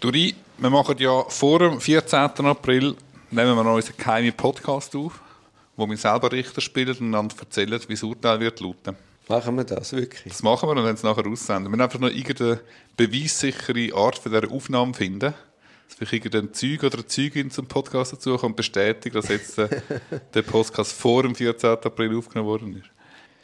Duri, wir machen ja vor dem 14. April nehmen wir noch unseren geheimen Podcast auf, wo wir selber Richter spielen und dann erzählen, wie das Urteil wird lauten. Machen wir das wirklich? Das machen wir und dann es nachher aussenden. Wir müssen einfach noch irgendeine beweissichere Art für diese Aufnahme finden. Dass vielleicht irgendein Zeug oder eine Zeugin zum Podcast dazu kommt und bestätigt, dass jetzt äh, der Podcast vor dem 14. April aufgenommen worden ist.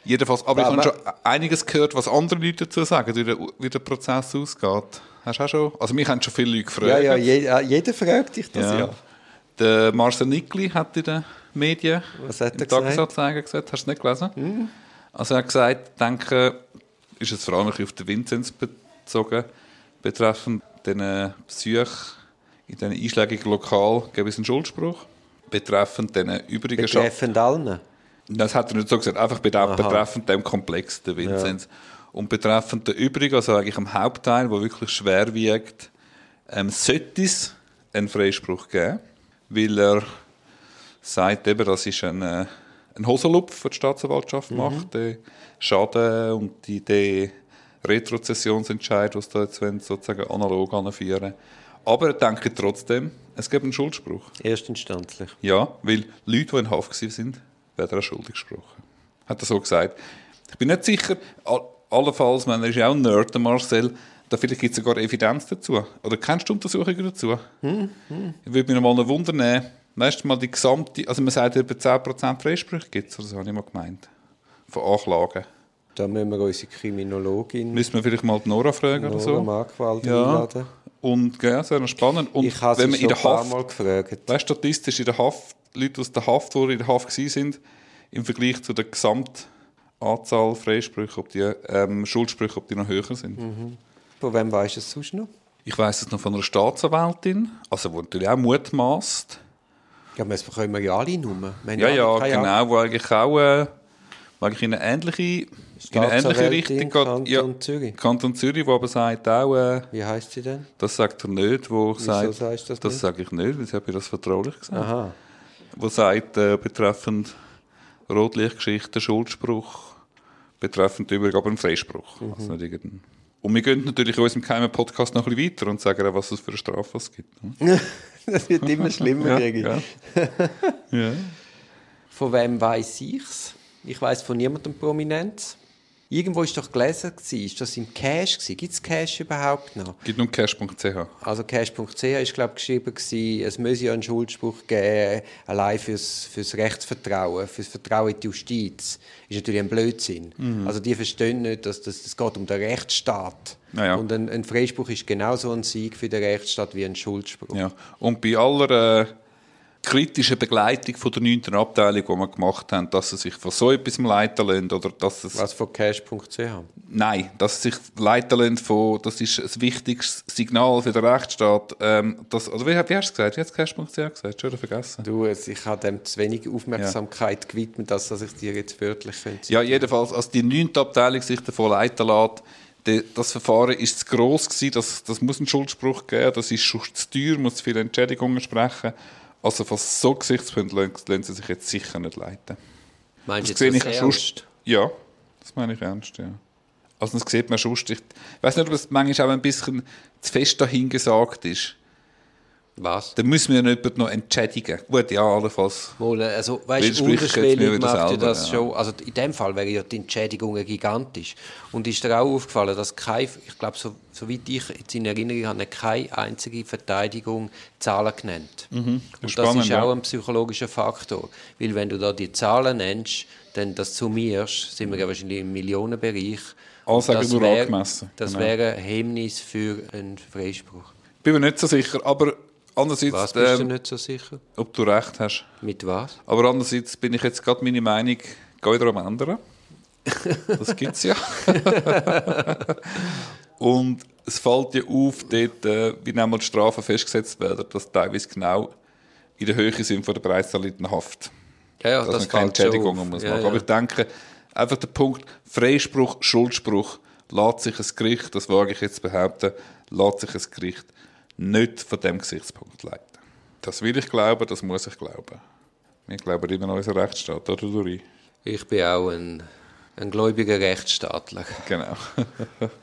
Jedenfalls, aber ich habe schon einiges gehört, was andere Leute dazu sagen, wie der, wie der Prozess ausgeht. Hast du auch schon? Also mich haben schon viele Leute gefragt. Ja, ja, jeder, jeder fragt dich das, ja. ja. Der Marcel Nickli hat in den Medien, was hat er Tagesanzeiger gesagt? Hast du nicht gelesen? Mhm. Also er hat gesagt, ich denke, ist es vor allem auf den Vinzenz bezogen, betreffend den Besuch in diesen einschlägigen Lokal gibt es einen Schuldspruch. Betreffend den übrigen Betreffend allen? Das hat er nicht so gesagt, einfach betreffend dem Komplex, der Vinzenz. Ja. Und betreffend der übrigen, also eigentlich am Hauptteil, wo wirklich schwer wiegt, ähm, sollte es einen Freispruch geben, weil er sagt eben, das ist ein, äh, ein Hosenlupf, den die Staatsanwaltschaft mhm. macht, der Schaden und die, die Retrozessionsentscheid, was da jetzt sozusagen analog anführen. Aber er denkt trotzdem, es gibt einen Schuldspruch. Erstinstanzlich. Ja, weil Leute, die in Haft sind, auch schuldig gesprochen. Hat er so gesagt. Ich bin nicht sicher, allenfalls, man ist ja auch ein Nerd, Marcel, da vielleicht gibt es sogar Evidenz dazu. Oder kennst du Untersuchungen dazu? Hm, hm. Ich würde mich noch mal wundern weißt du mal die gesamte, also man sagt, über 10% Freisprüche gibt es, oder so habe ich mal gemeint, von Anklagen. Da müssen wir unsere Kriminologin... Müssen wir vielleicht mal die Nora fragen Nora oder so? Markwald ja. einladen. Und ja, sehr spannend. Und ich habe sie schon ein paar Mal gefragt. Weißt, statistisch in der Haft, Leute aus der Haft, die in der Haft waren, im Vergleich zu der Gesamtanzahl Freisprüche, ob die ähm, Schuldsprüche, ob die noch höher sind. Mhm. Von wem weißt du es sonst noch? Ich weiß es noch von einer Staatsanwältin, also die natürlich auch mutmaßt. Ja, das bekommen wir ja alle Nummern. Ja, ja, genau, wo eigentlich auch äh, eigentlich in eine ähnliche, in eine ähnliche Richtung. Kanton ja, Zürich. Kanton Zürich, wo aber sagt auch... Äh, Wie heißt sie denn? Das sagt er nicht, wo Wieso sagt... sagst das Das sage ich nicht, weil sie habe das vertraulich gesagt. Aha. Wo sagt, äh, betreffend Rotlichtgeschichte, Schuldspruch, betreffend übrigens aber einen Freispruch. Mhm. Also nicht irgendein und wir gehen natürlich in unserem geheimen Podcast noch ein bisschen weiter und sagen auch, was es für eine Strafe es gibt. ne? das wird immer schlimmer, Ja, ja. ja. Von wem weiß ich's? Ich weiß von niemandem Prominenz. Irgendwo ist doch gelesen, ist das im Cash? Gibt es Cash überhaupt noch? Gibt nur cash.ch. Also Cash.ch ist glaube geschrieben gewesen, es müsse ja einen Schuldspruch geben, allein fürs, fürs Rechtsvertrauen, fürs Vertrauen in die Justiz. Ist natürlich ein Blödsinn. Also die verstehen nicht, dass das, das geht um den Rechtsstaat. Ja. Und ein, ein Freispruch ist genauso ein Sieg für den Rechtsstaat wie ein Schuldspruch. Ja. Und bei aller äh, kritischen Begleitung von der 9. Abteilung, die wir gemacht haben, dass sie sich von so etwas leiten lassen, oder dass es, Was von Cash.ch? nein, dass sie sich leiten lassen von, das ist ein wichtiges Signal für den Rechtsstaat, ähm, das, oder wie, wie hast du es gesagt? Wie hat es Cash.ch gesagt? Schon vergessen. Du, ich habe dem zu wenig Aufmerksamkeit gewidmet, als dass ich dir jetzt wörtlich könnte. Ja, jedenfalls, als die 9. Abteilung sich davon leiten lässt, das Verfahren ist zu gross gewesen, das, das muss einen Schuldspruch geben, das ist schon zu teuer, muss zu viele Entschädigungen sprechen. Also von so Gesichtspunkten lassen sie sich jetzt sicher nicht leiten. Meinst Das du sehe jetzt ich das sonst. ernst? Ja, das meine ich ernst, ja. Also das sieht man schon. Ich weiß nicht, ob es manchmal auch ein bisschen zu fest dahingesagt ist. Was? Dann müssen wir jemanden noch entschädigen. Gut, ja, allenfalls. Wohl, also, weißt du, unterschwellig macht ja selber, das ja. schon. Also in dem Fall wäre ja die Entschädigung gigantisch. Und ist dir auch aufgefallen, dass kein, ich glaube, so, soweit ich jetzt in Erinnerung habe, keine einzige Verteidigung Zahlen genannt. Und das spannend, ist auch ein psychologischer Faktor. Weil wenn du da die Zahlen nennst, dann das summierst, sind wir ja wahrscheinlich im Millionenbereich. Alles das nur angemessen. Das Genau. wäre ein Hemmnis für einen Freispruch. Bin mir nicht so sicher, aber andererseits, Was bist du ähm, nicht so sicher? ob du recht hast. Mit was? Aber andererseits bin ich jetzt gerade meine Meinung gehe wieder am ändern. Das gibt es ja. Und es fällt ja auf, dort, äh, wie nämlich die Strafen festgesetzt werden, dass teilweise genau in der Höhe sind von der bereits erlittenen Haft. Ja, ja, dass das man keine Entschädigungen muss Ja, machen. ja. Aber ich denke, einfach der Punkt Freispruch, Schuldspruch, lässt sich ein Gericht, das wage ich jetzt zu behaupten, lässt sich ein Gericht nicht von dem Gesichtspunkt leiten. Das will ich glauben, das muss ich glauben. Wir glauben immer an unseren Rechtsstaat, oder Duri? Ich bin auch ein, ein gläubiger Rechtsstaatler. Genau.